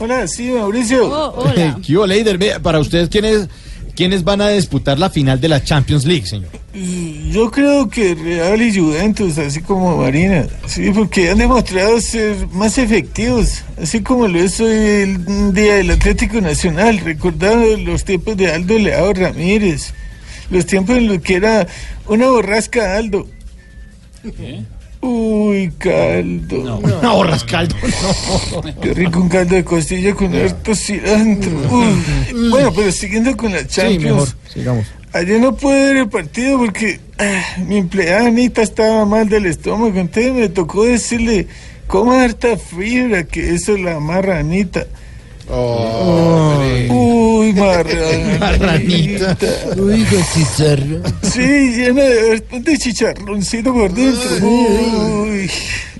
Hola, sí, Mauricio. Oh, hola. ¿Qué Leider? Para ustedes, ¿quiénes, ¿quiénes van a disputar la final de la Champions League, señor? Yo creo que Real y Juventus, así como Marina, sí, porque han demostrado ser más efectivos, así como lo es hoy el día del Atlético Nacional, recordando los tiempos de Aldo Leao Ramírez, los tiempos en los que era una borrasca Aldo. Uy, caldo. No, borras caldo, no. Qué rico un caldo de costilla con harto cilantro. Uy. Bueno, pero siguiendo con la Sí, Champions. mejor, sigamos. Ayer no pude ver el partido porque ah, mi empleada Anita estaba mal del estómago, entonces me tocó decirle, coma harta fibra, que eso la amarra Anita. Uy, marranita. Marranita. Oiga, chicharro. Sí, llena de, de chicharroncito por dentro. Uy.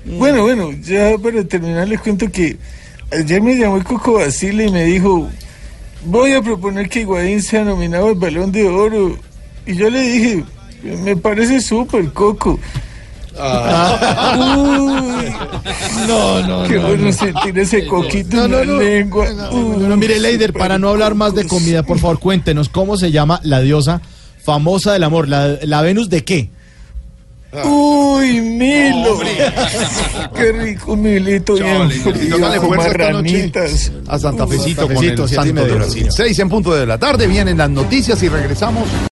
Bueno, bueno, ya para terminar les cuento que ayer me llamó el Coco Basile y me dijo, voy a proponer que Higuaín sea nominado al Balón de Oro. Y yo le dije, me parece súper, Coco. Uy, No, no, qué no, bueno no. sentir ese coquito No, en la no. lengua. No, no, mire, Leider, para no hablar más de comida, por favor, cuéntenos cómo se llama la diosa famosa del amor, la, la Venus de qué? Uy, Milo. Qué rico Milito bien Dale con noche marranitas. a Santa Fecito Santa con Fecito, el Santo de. Brasil. Seis en punto de la tarde, vienen las noticias y regresamos.